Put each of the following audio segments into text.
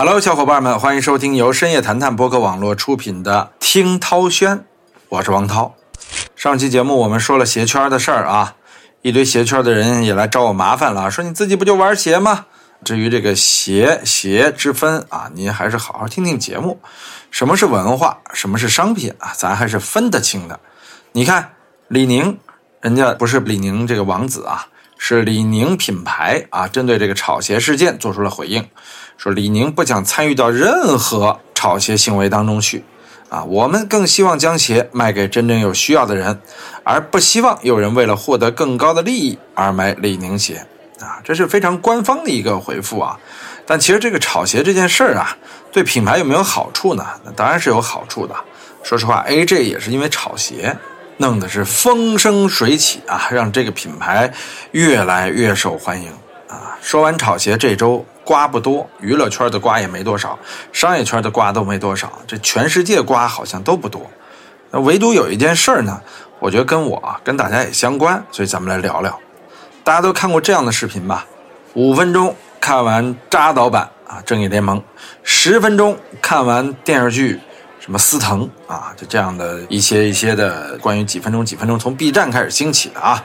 Hello，小伙伴们，欢迎收听由深夜谈谈播客网络出品的《听涛轩》，我是王涛。上期节目我们说了鞋圈的事儿啊，一堆鞋圈的人也来找我麻烦了，说你自己不就玩鞋吗？至于这个鞋鞋之分啊，您还是好好听听节目。什么是文化，什么是商品啊，咱还是分得清的。你看李宁，人家不是李宁这个王子啊，是李宁品牌啊，针对这个炒鞋事件做出了回应，说李宁不想参与到任何炒鞋行为当中去。啊，我们更希望将鞋卖给真正有需要的人，而不希望有人为了获得更高的利益而买李宁鞋。啊，这是非常官方的一个回复啊。但其实这个炒鞋这件事儿啊，对品牌有没有好处呢？那当然是有好处的。说实话，AJ 也是因为炒鞋，弄得是风生水起啊，让这个品牌越来越受欢迎啊。说完炒鞋，这周。瓜不多，娱乐圈的瓜也没多少，商业圈的瓜都没多少，这全世界瓜好像都不多。那唯独有一件事儿呢，我觉得跟我跟大家也相关，所以咱们来聊聊。大家都看过这样的视频吧？五分钟看完扎导版啊，《正义联盟》；十分钟看完电视剧什么《司藤》啊，就这样的一些一些的关于几分钟几分钟从 B 站开始兴起的啊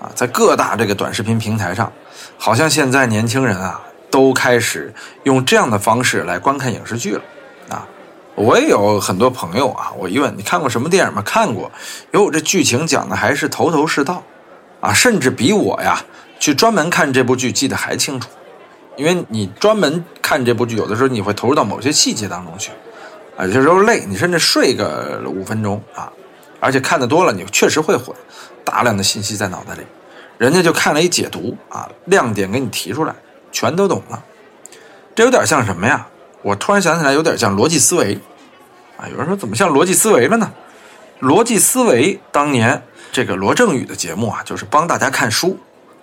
啊，在各大这个短视频平台上，好像现在年轻人啊。都开始用这样的方式来观看影视剧了，啊，我也有很多朋友啊，我一问你看过什么电影吗？看过，哟，这剧情讲的还是头头是道，啊，甚至比我呀去专门看这部剧记得还清楚，因为你专门看这部剧，有的时候你会投入到某些细节当中去，啊，有些时候累，你甚至睡个五分钟啊，而且看的多了，你确实会混，大量的信息在脑袋里，人家就看了一解读啊，亮点给你提出来。全都懂了，这有点像什么呀？我突然想起来，有点像逻辑思维啊。有人说怎么像逻辑思维了呢？逻辑思维当年这个罗振宇的节目啊，就是帮大家看书，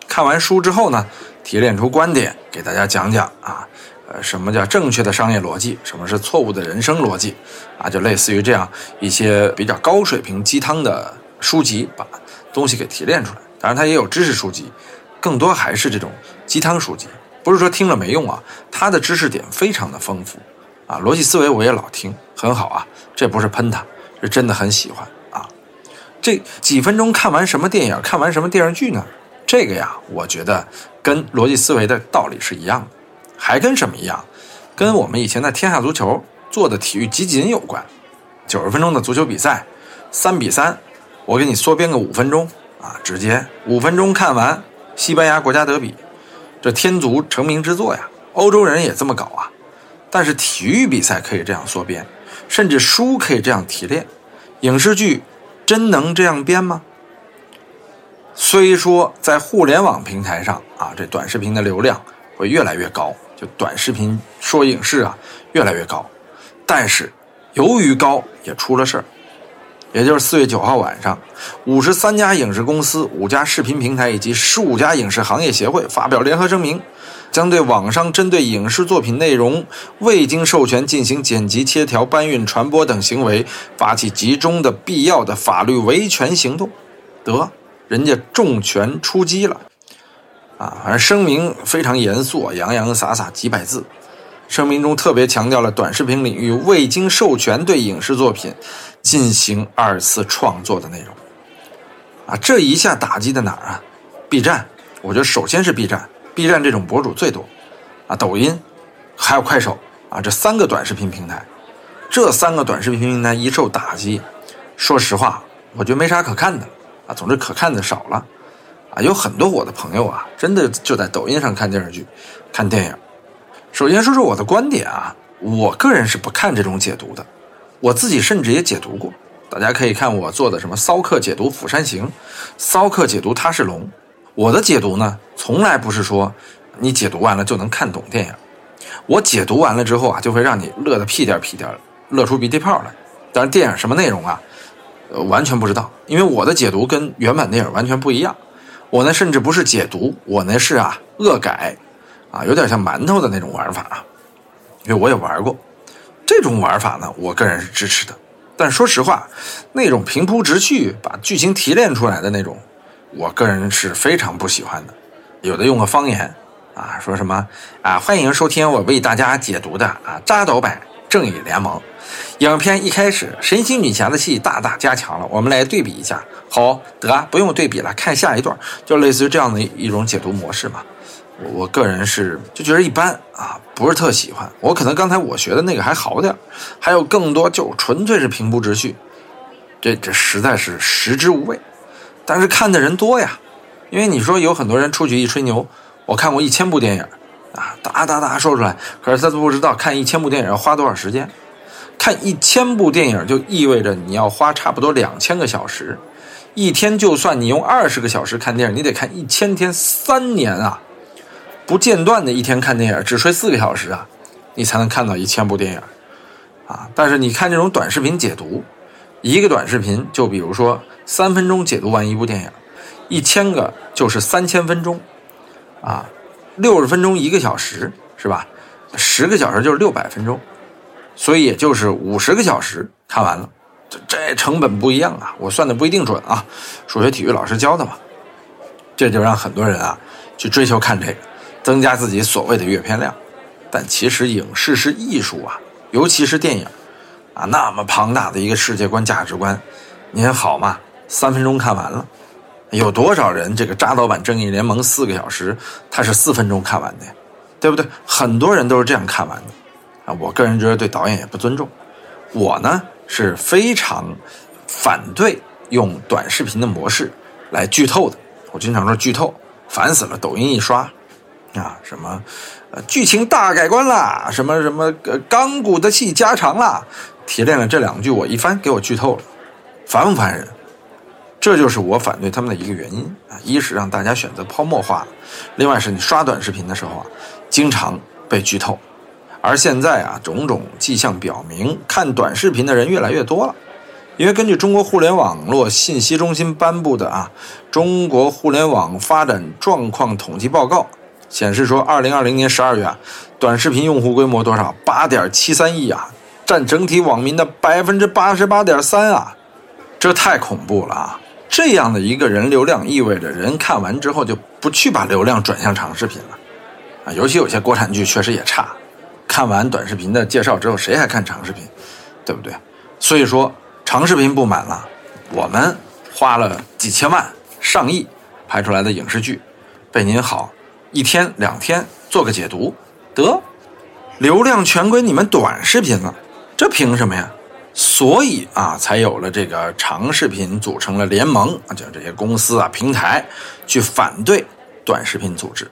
看完书之后呢，提炼出观点，给大家讲讲啊，呃，什么叫正确的商业逻辑，什么是错误的人生逻辑啊，就类似于这样一些比较高水平鸡汤的书籍，把东西给提炼出来。当然，它也有知识书籍，更多还是这种鸡汤书籍。不是说听了没用啊，它的知识点非常的丰富，啊，逻辑思维我也老听，很好啊，这不是喷他，是真的很喜欢啊。这几分钟看完什么电影，看完什么电视剧呢？这个呀，我觉得跟逻辑思维的道理是一样的，还跟什么一样？跟我们以前在天下足球做的体育集锦有关。九十分钟的足球比赛，三比三，我给你缩编个五分钟啊，直接五分钟看完西班牙国家德比。这天足成名之作呀，欧洲人也这么搞啊。但是体育比赛可以这样缩编，甚至书可以这样提炼，影视剧真能这样编吗？虽说在互联网平台上啊，这短视频的流量会越来越高，就短视频说影视啊越来越高，但是由于高也出了事儿。也就是四月九号晚上，五十三家影视公司、五家视频平台以及十五家影视行业协会发表联合声明，将对网上针对影视作品内容未经授权进行剪辑、切条、搬运、传播等行为发起集中的必要的法律维权行动。得，人家重拳出击了，啊，反正声明非常严肃，洋洋洒洒几百字。声明中特别强调了短视频领域未经授权对影视作品进行二次创作的内容，啊，这一下打击在哪儿啊？B 站，我觉得首先是 B 站，B 站这种博主最多，啊，抖音，还有快手，啊，这三个短视频平台，这三个短视频平台一受打击，说实话，我觉得没啥可看的，啊，总之可看的少了，啊，有很多我的朋友啊，真的就在抖音上看电视剧，看电影。首先说说我的观点啊，我个人是不看这种解读的，我自己甚至也解读过，大家可以看我做的什么骚客解读《釜山行》，骚客解读《他是龙》，我的解读呢，从来不是说你解读完了就能看懂电影，我解读完了之后啊，就会让你乐得屁颠屁颠，乐出鼻涕泡来。但是电影什么内容啊，呃，完全不知道，因为我的解读跟原版电影完全不一样，我呢甚至不是解读，我呢是啊恶改。啊，有点像馒头的那种玩法啊，因为我也玩过这种玩法呢，我个人是支持的。但说实话，那种平铺直叙把剧情提炼出来的那种，我个人是非常不喜欢的。有的用个方言啊，说什么啊？欢迎收听我为大家解读的啊扎导版《正义联盟》影片。一开始神奇女侠的戏大大加强了，我们来对比一下。好，得不用对比了，看下一段，就类似于这样的一种解读模式嘛。我我个人是就觉得一般啊，不是特喜欢。我可能刚才我学的那个还好点还有更多就纯粹是平铺直叙，这这实在是食之无味。但是看的人多呀，因为你说有很多人出去一吹牛，我看过一千部电影啊，哒哒哒说出来，可是他不知道看一千部电影要花多少时间。看一千部电影就意味着你要花差不多两千个小时。一天就算你用二十个小时看电影，你得看一千天，三年啊，不间断的一天看电影，只睡四个小时啊，你才能看到一千部电影，啊！但是你看这种短视频解读，一个短视频就比如说三分钟解读完一部电影，一千个就是三千分钟，啊，六十分钟一个小时是吧？十个小时就是六百分钟，所以也就是五十个小时看完了。这成本不一样啊，我算的不一定准啊，数学体育老师教的嘛，这就让很多人啊去追求看这个，增加自己所谓的阅片量。但其实影视是艺术啊，尤其是电影啊，那么庞大的一个世界观价值观，您好吗？三分钟看完了，有多少人这个扎导版《正义联盟》四个小时，他是四分钟看完的，对不对？很多人都是这样看完的啊。我个人觉得对导演也不尊重。我呢？是非常反对用短视频的模式来剧透的。我经常说剧透，烦死了。抖音一刷，啊，什么呃剧情大改观啦，什么什么呃钢骨的戏加长啦，提炼了这两句，我一翻给我剧透了，烦不烦人？这就是我反对他们的一个原因啊。一是让大家选择泡沫化另外是你刷短视频的时候啊，经常被剧透。而现在啊，种种迹象表明，看短视频的人越来越多了。因为根据中国互联网络信息中心颁布的啊《中国互联网发展状况统计报告》显示说，二零二零年十二月啊，短视频用户规模多少？八点七三亿啊，占整体网民的百分之八十八点三啊，这太恐怖了啊！这样的一个人流量，意味着人看完之后就不去把流量转向长视频了啊，尤其有些国产剧确实也差。看完短视频的介绍之后，谁还看长视频，对不对？所以说长视频不满了，我们花了几千万、上亿拍出来的影视剧，被您好一天两天做个解读，得流量全归你们短视频了，这凭什么呀？所以啊，才有了这个长视频组成了联盟啊，叫这些公司啊、平台去反对短视频组织。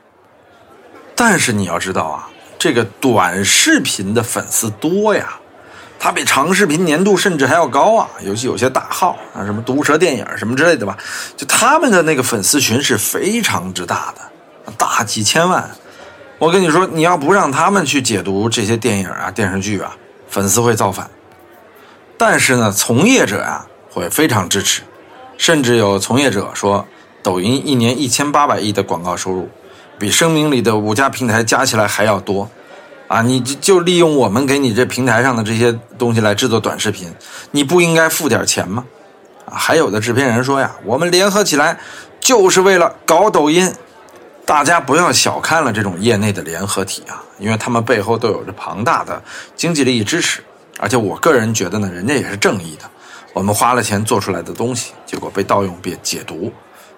但是你要知道啊。这个短视频的粉丝多呀，它比长视频粘度甚至还要高啊！尤其有些大号啊，什么毒舌电影什么之类的吧，就他们的那个粉丝群是非常之大的，大几千万。我跟你说，你要不让他们去解读这些电影啊、电视剧啊，粉丝会造反。但是呢，从业者啊会非常支持，甚至有从业者说，抖音一年一千八百亿的广告收入。比声明里的五家平台加起来还要多，啊！你就就利用我们给你这平台上的这些东西来制作短视频，你不应该付点钱吗？啊！还有的制片人说呀，我们联合起来就是为了搞抖音。大家不要小看了这种业内的联合体啊，因为他们背后都有着庞大的经济利益支持。而且我个人觉得呢，人家也是正义的。我们花了钱做出来的东西，结果被盗用、被解读，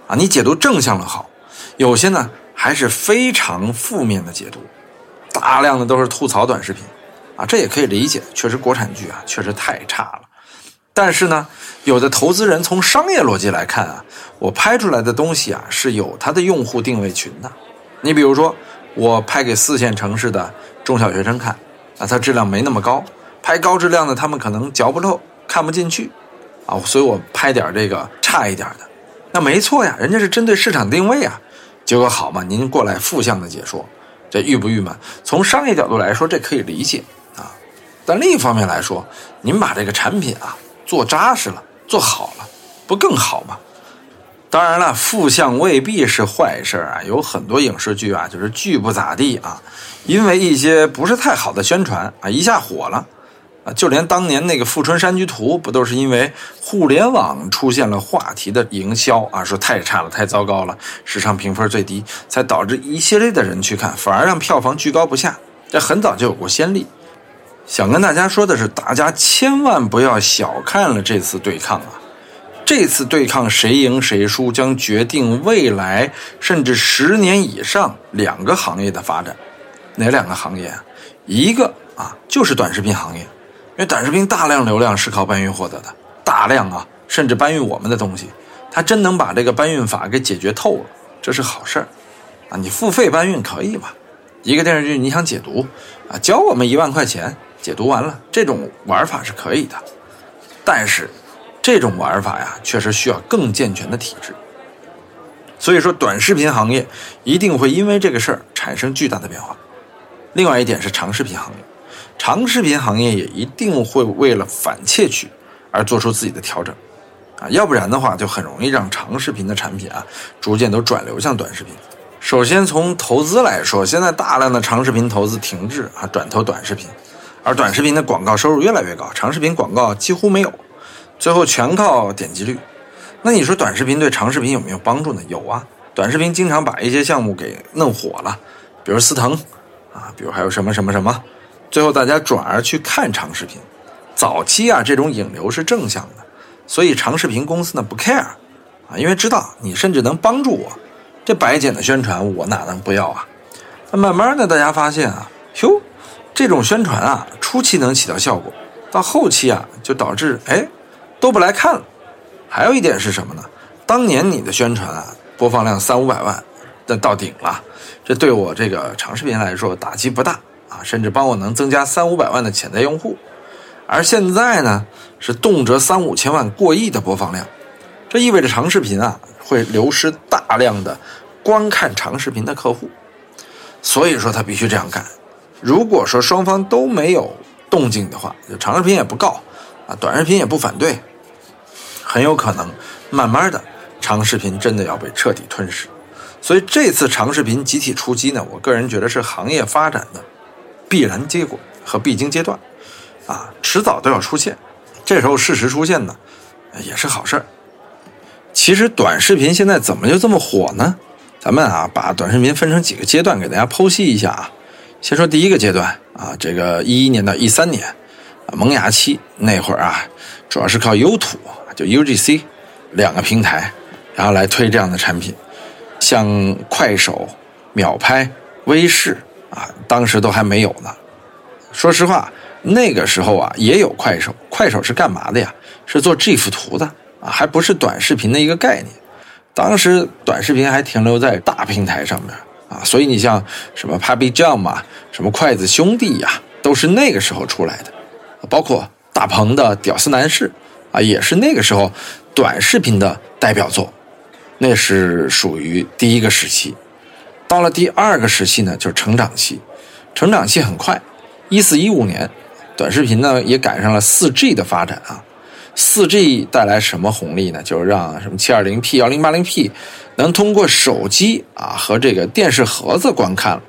啊！你解读正向的好，有些呢。还是非常负面的解读，大量的都是吐槽短视频，啊，这也可以理解，确实国产剧啊确实太差了。但是呢，有的投资人从商业逻辑来看啊，我拍出来的东西啊是有它的用户定位群的。你比如说，我拍给四线城市的中小学生看，啊，它质量没那么高，拍高质量的他们可能嚼不透，看不进去，啊，所以我拍点这个差一点的，那没错呀，人家是针对市场定位啊。结果好嘛？您过来负向的解说，这郁不郁闷？从商业角度来说，这可以理解啊。但另一方面来说，您把这个产品啊做扎实了，做好了，不更好吗？当然了，负向未必是坏事啊。有很多影视剧啊，就是剧不咋地啊，因为一些不是太好的宣传啊，一下火了。啊，就连当年那个《富春山居图》，不都是因为互联网出现了话题的营销啊，说太差了，太糟糕了，市场评分最低，才导致一系列的人去看，反而让票房居高不下。这很早就有过先例。想跟大家说的是，大家千万不要小看了这次对抗啊！这次对抗谁赢谁输，将决定未来甚至十年以上两个行业的发展。哪两个行业啊？一个啊，就是短视频行业。因为短视频大量流量是靠搬运获得的，大量啊，甚至搬运我们的东西，它真能把这个搬运法给解决透了，这是好事儿，啊，你付费搬运可以吧？一个电视剧你想解读，啊，交我们一万块钱解读完了，这种玩法是可以的，但是这种玩法呀，确实需要更健全的体制，所以说短视频行业一定会因为这个事儿产生巨大的变化。另外一点是长视频行业。长视频行业也一定会为了反窃取而做出自己的调整，啊，要不然的话就很容易让长视频的产品啊逐渐都转流向短视频。首先从投资来说，现在大量的长视频投资停滞啊，转投短视频，而短视频的广告收入越来越高，长视频广告几乎没有，最后全靠点击率。那你说短视频对长视频有没有帮助呢？有啊，短视频经常把一些项目给弄火了，比如思腾啊，比如还有什么什么什么。最后，大家转而去看长视频。早期啊，这种引流是正向的，所以长视频公司呢不 care 啊，因为知道你甚至能帮助我，这白捡的宣传我哪能不要啊？慢慢的，大家发现啊，哟，这种宣传啊，初期能起到效果，到后期啊，就导致哎都不来看了。还有一点是什么呢？当年你的宣传啊，播放量三五百万，那到顶了，这对我这个长视频来说打击不大。啊，甚至帮我能增加三五百万的潜在用户，而现在呢，是动辄三五千万、过亿的播放量，这意味着长视频啊会流失大量的观看长视频的客户，所以说他必须这样干。如果说双方都没有动静的话，就长视频也不告啊，短视频也不反对，很有可能慢慢的长视频真的要被彻底吞噬。所以这次长视频集体出击呢，我个人觉得是行业发展的。必然结果和必经阶段，啊，迟早都要出现。这时候事实出现呢，也是好事儿。其实短视频现在怎么就这么火呢？咱们啊，把短视频分成几个阶段给大家剖析一下啊。先说第一个阶段啊，这个一一年到一三年，萌芽期那会儿啊，主要是靠优土就 UGC 两个平台，然后来推这样的产品，像快手、秒拍、微视。啊，当时都还没有呢。说实话，那个时候啊，也有快手。快手是干嘛的呀？是做 GIF 图的啊，还不是短视频的一个概念。当时短视频还停留在大平台上面啊，所以你像什么 Papi Jam 啊，什么筷子兄弟呀，都是那个时候出来的。包括大鹏的《屌丝男士》啊，也是那个时候短视频的代表作。那是属于第一个时期。到了第二个时期呢，就是成长期，成长期很快，一四一五年，短视频呢也赶上了四 G 的发展啊。四 G 带来什么红利呢？就是让什么七二零 P、幺零八零 P 能通过手机啊和这个电视盒子观看了。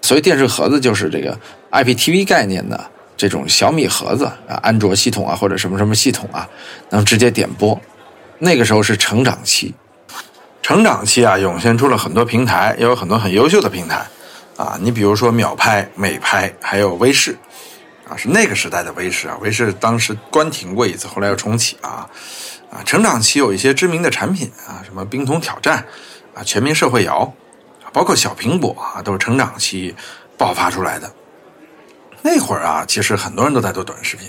所以电视盒子就是这个 IPTV 概念的这种小米盒子啊，安卓系统啊或者什么什么系统啊，能直接点播。那个时候是成长期。成长期啊，涌现出了很多平台，也有很多很优秀的平台，啊，你比如说秒拍、美拍，还有微视，啊，是那个时代的微视啊，微视当时关停过一次，后来又重启啊，啊，成长期有一些知名的产品啊，什么冰桶挑战，啊，全民社会摇，包括小苹果啊，都是成长期爆发出来的。那会儿啊，其实很多人都在做短视频，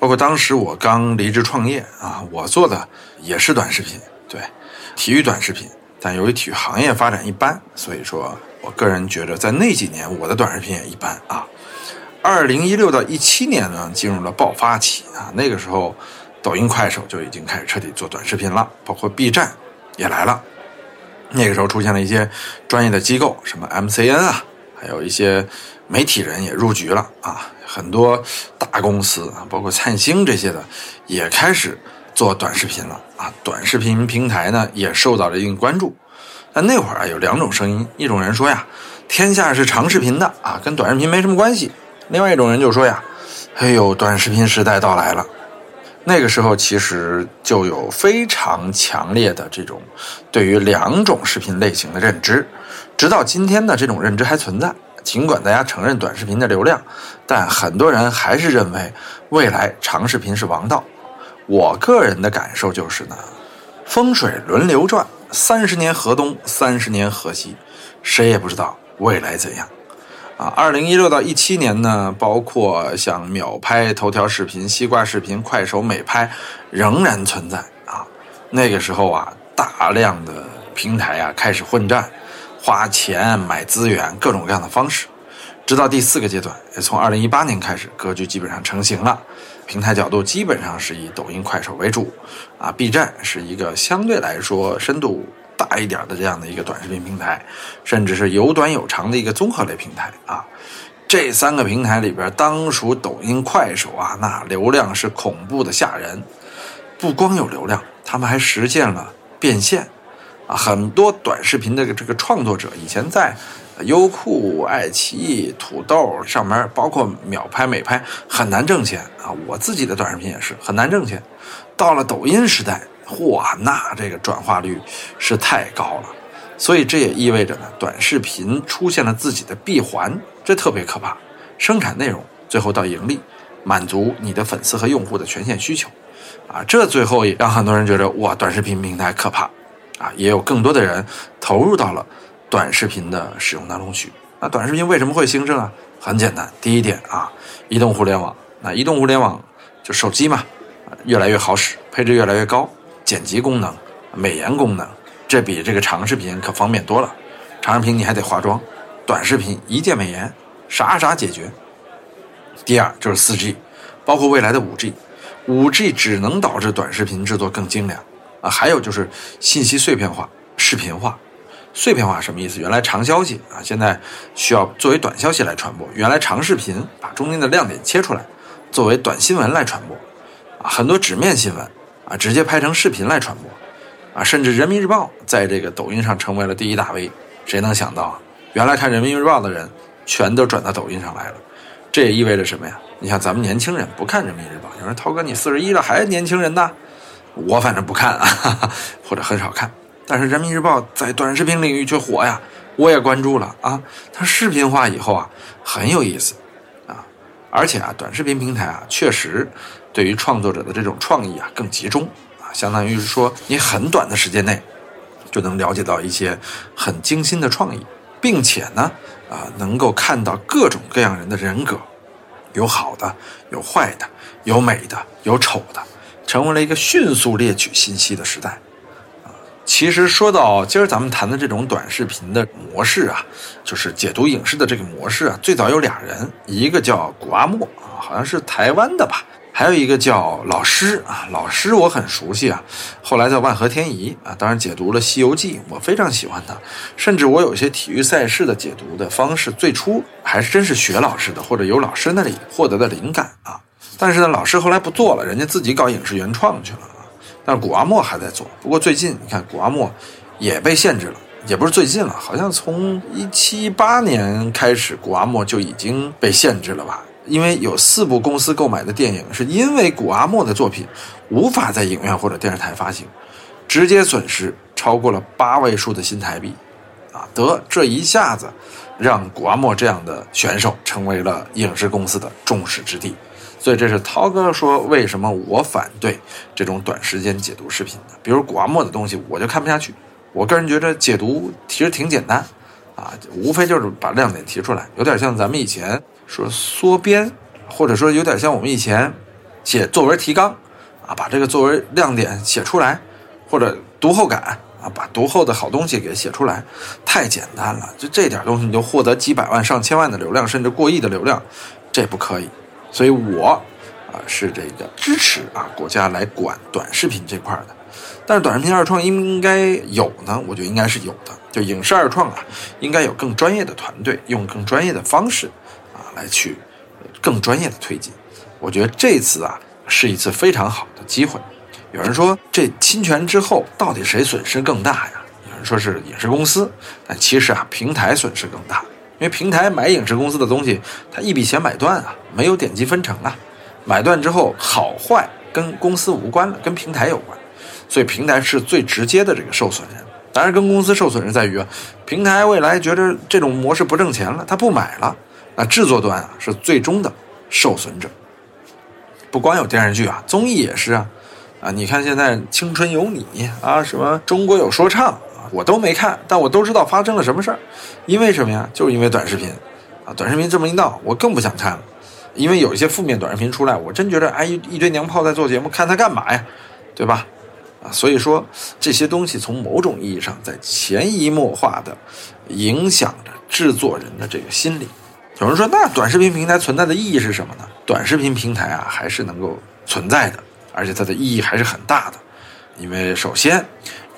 包括当时我刚离职创业啊，我做的也是短视频，对。体育短视频，但由于体育行业发展一般，所以说我个人觉得在那几年我的短视频也一般啊。二零一六到一七年呢，进入了爆发期啊，那个时候抖音、快手就已经开始彻底做短视频了，包括 B 站也来了。那个时候出现了一些专业的机构，什么 MCN 啊，还有一些媒体人也入局了啊，很多大公司啊，包括灿星这些的也开始。做短视频了啊，短视频平台呢也受到了一定关注。但那会儿啊有两种声音，一种人说呀，天下是长视频的啊，跟短视频没什么关系；另外一种人就说呀，哎呦，短视频时代到来了。那个时候其实就有非常强烈的这种对于两种视频类型的认知，直到今天呢，这种认知还存在。尽管大家承认短视频的流量，但很多人还是认为未来长视频是王道。我个人的感受就是呢，风水轮流转，三十年河东，三十年河西，谁也不知道未来怎样。啊，二零一六到一七年呢，包括像秒拍、头条视频、西瓜视频、快手美拍，仍然存在啊。那个时候啊，大量的平台啊开始混战，花钱买资源，各种各样的方式，直到第四个阶段，也从二零一八年开始，格局基本上成型了。平台角度基本上是以抖音、快手为主，啊，B 站是一个相对来说深度。大一点的这样的一个短视频平台，甚至是有短有长的一个综合类平台啊，这三个平台里边，当属抖音、快手啊，那流量是恐怖的吓人。不光有流量，他们还实现了变现啊。很多短视频的这个创作者以前在优酷、爱奇艺、土豆上面，包括秒拍、美拍，很难挣钱啊。我自己的短视频也是很难挣钱。到了抖音时代。嚯，那这个转化率是太高了，所以这也意味着呢，短视频出现了自己的闭环，这特别可怕。生产内容，最后到盈利，满足你的粉丝和用户的权限需求，啊，这最后也让很多人觉得哇，短视频平台可怕，啊，也有更多的人投入到了短视频的使用当中去。那短视频为什么会兴盛啊？很简单，第一点啊，移动互联网，那移动互联网就手机嘛，越来越好使，配置越来越高。剪辑功能、美颜功能，这比这个长视频可方便多了。长视频你还得化妆，短视频一键美颜，啥啥解决。第二就是四 G，包括未来的五 G，五 G 只能导致短视频制作更精良啊。还有就是信息碎片化、视频化。碎片化什么意思？原来长消息啊，现在需要作为短消息来传播；原来长视频把中间的亮点切出来，作为短新闻来传播啊。很多纸面新闻。啊，直接拍成视频来传播，啊，甚至人民日报在这个抖音上成为了第一大 V。谁能想到啊？原来看人民日报的人全都转到抖音上来了。这也意味着什么呀？你像咱们年轻人不看人民日报，有人涛哥你四十一了还年轻人呢？我反正不看啊，或者很少看。但是人民日报在短视频领域却火呀，我也关注了啊。它视频化以后啊，很有意思啊，而且啊，短视频平台啊，确实。对于创作者的这种创意啊，更集中啊，相当于是说，你很短的时间内就能了解到一些很精心的创意，并且呢，啊，能够看到各种各样人的人格，有好的，有坏的，有美的，有丑的，成为了一个迅速猎取信息的时代。其实说到今儿咱们谈的这种短视频的模式啊，就是解读影视的这个模式啊，最早有俩人，一个叫古阿莫啊，好像是台湾的吧。还有一个叫老师啊，老师我很熟悉啊，后来在万和天宜啊，当然解读了《西游记》，我非常喜欢他，甚至我有些体育赛事的解读的方式，最初还是真是学老师的，或者由老师那里获得的灵感啊。但是呢，老师后来不做了，人家自己搞影视原创去了。但是古阿莫还在做，不过最近你看古阿莫也被限制了，也不是最近了，好像从一七八年开始，古阿莫就已经被限制了吧。因为有四部公司购买的电影，是因为古阿莫的作品无法在影院或者电视台发行，直接损失超过了八位数的新台币，啊，得这一下子让古阿莫这样的选手成为了影视公司的众矢之的，所以这是涛哥说为什么我反对这种短时间解读视频的，比如古阿莫的东西我就看不下去，我个人觉得解读其实挺简单，啊，无非就是把亮点提出来，有点像咱们以前。说缩编，或者说有点像我们以前写作文提纲啊，把这个作文亮点写出来，或者读后感啊，把读后的好东西给写出来，太简单了。就这点东西，你就获得几百万、上千万的流量，甚至过亿的流量，这不可以。所以我啊是这个支持啊国家来管短视频这块的。但是短视频二创应应该有呢，我觉得应该是有的。就影视二创啊，应该有更专业的团队，用更专业的方式啊。来去更专业的推进，我觉得这次啊是一次非常好的机会。有人说这侵权之后到底谁损失更大呀？有人说是影视公司，但其实啊平台损失更大，因为平台买影视公司的东西，它一笔钱买断啊，没有点击分成啊，买断之后好坏跟公司无关了，跟平台有关，所以平台是最直接的这个受损人。当然，跟公司受损人在于啊，平台未来觉得这种模式不挣钱了，他不买了，那制作端啊是最终的受损者。不光有电视剧啊，综艺也是啊，啊，你看现在《青春有你》啊，什么《中国有说唱》，我都没看，但我都知道发生了什么事儿。因为什么呀？就是因为短视频啊，短视频这么一闹，我更不想看了。因为有一些负面短视频出来，我真觉得哎，一堆娘炮在做节目，看他干嘛呀？对吧？啊，所以说这些东西从某种意义上在潜移默化的影响着制作人的这个心理。有人说，那短视频平台存在的意义是什么呢？短视频平台啊，还是能够存在的，而且它的意义还是很大的。因为首先，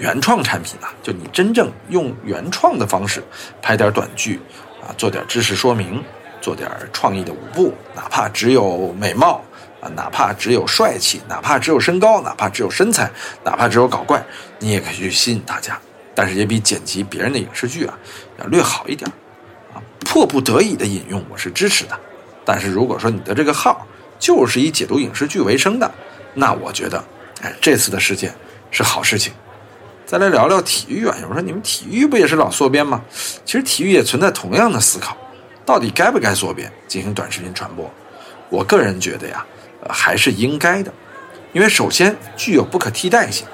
原创产品啊，就你真正用原创的方式拍点短剧啊，做点知识说明，做点创意的舞步，哪怕只有美貌。啊，哪怕只有帅气，哪怕只有身高，哪怕只有身材，哪怕只有搞怪，你也可以去吸引大家。但是也比剪辑别人的影视剧啊要略好一点啊。迫不得已的引用我是支持的，但是如果说你的这个号就是以解读影视剧为生的，那我觉得，哎，这次的事件是好事情。再来聊聊体育啊，有人说你们体育不也是老缩编吗？其实体育也存在同样的思考，到底该不该缩编进行短视频传播？我个人觉得呀。还是应该的，因为首先具有不可替代性。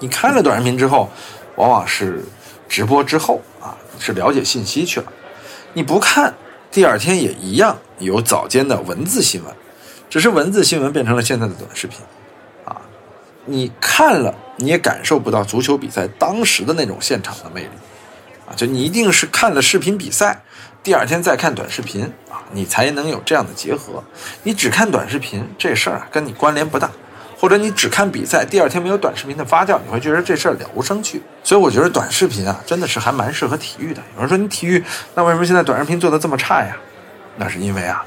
你看了短视频之后，往往是直播之后啊，是了解信息去了。你不看，第二天也一样有早间的文字新闻，只是文字新闻变成了现在的短视频。你看了你也感受不到足球比赛当时的那种现场的魅力。啊，就你一定是看了视频比赛。第二天再看短视频啊，你才能有这样的结合。你只看短视频这事儿啊，跟你关联不大。或者你只看比赛，第二天没有短视频的发酵，你会觉得这事儿了无生趣。所以我觉得短视频啊，真的是还蛮适合体育的。有人说你体育，那为什么现在短视频做的这么差呀？那是因为啊，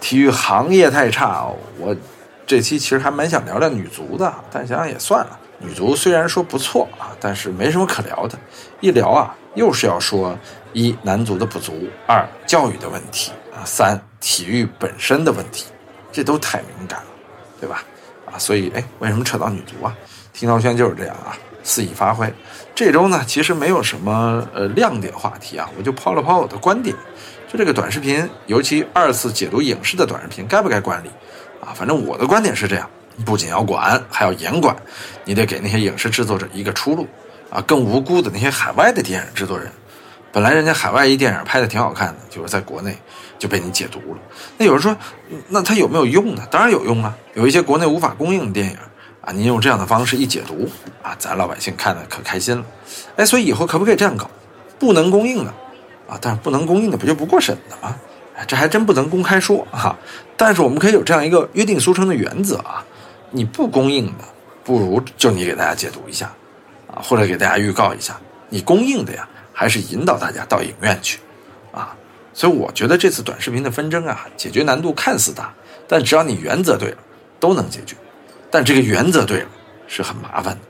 体育行业太差。我这期其实还蛮想聊聊女足的，但想想也算了。女足虽然说不错啊，但是没什么可聊的。一聊啊，又是要说。一男足的不足，二教育的问题啊，三体育本身的问题，这都太敏感了，对吧？啊，所以哎，为什么扯到女足啊？听涛轩就是这样啊，肆意发挥。这周呢，其实没有什么呃亮点话题啊，我就抛了抛我的观点，就这个短视频，尤其二次解读影视的短视频，该不该管理？啊，反正我的观点是这样，不仅要管，还要严管，你得给那些影视制作者一个出路啊，更无辜的那些海外的电影制作人。本来人家海外一电影拍的挺好看的，就是在国内就被你解读了。那有人说，那它有没有用呢？当然有用啊！有一些国内无法供应的电影啊，您用这样的方式一解读啊，咱老百姓看的可开心了。哎，所以以后可不可以这样搞？不能供应的啊，但是不能供应的不就不过审的吗？这还真不能公开说哈。但是我们可以有这样一个约定俗成的原则啊：你不供应的，不如就你给大家解读一下啊，或者给大家预告一下。你供应的呀。还是引导大家到影院去，啊，所以我觉得这次短视频的纷争啊，解决难度看似大，但只要你原则对了，都能解决。但这个原则对了是很麻烦的，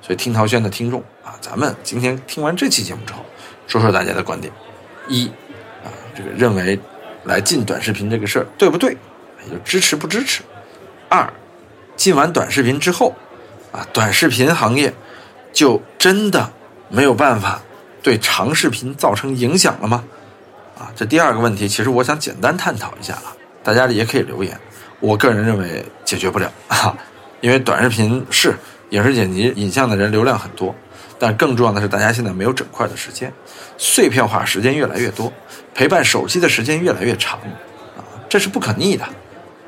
所以听陶轩的听众啊，咱们今天听完这期节目之后，说说大家的观点：一，啊，这个认为来进短视频这个事儿对不对？也就支持不支持？二，进完短视频之后，啊，短视频行业就真的没有办法。对长视频造成影响了吗？啊，这第二个问题，其实我想简单探讨一下啊，大家也可以留言。我个人认为解决不了啊，因为短视频是影视剪辑、影像的人流量很多，但更重要的是大家现在没有整块的时间，碎片化时间越来越多，陪伴手机的时间越来越长，啊，这是不可逆的。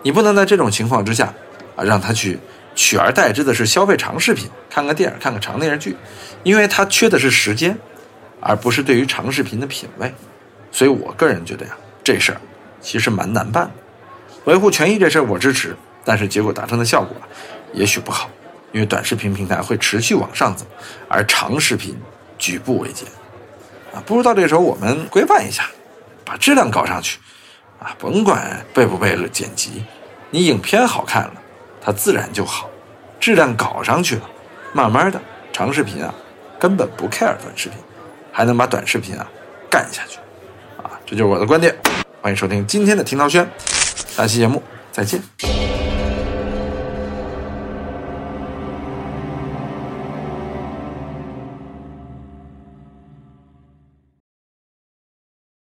你不能在这种情况之下啊，让他去取而代之的是消费长视频，看个电影，看个长电视剧，因为他缺的是时间。而不是对于长视频的品味，所以我个人觉得呀，这事儿其实蛮难办的。维护权益这事儿我支持，但是结果达成的效果也许不好，因为短视频平台会持续往上走，而长视频举步维艰。啊，不如到这时候我们规范一下，把质量搞上去，啊，甭管被不被剪辑，你影片好看了，它自然就好，质量搞上去了，慢慢的长视频啊，根本不 care 短视频。还能把短视频啊干下去，啊，这就是我的观点。欢迎收听今天的听涛轩，下期节目再见。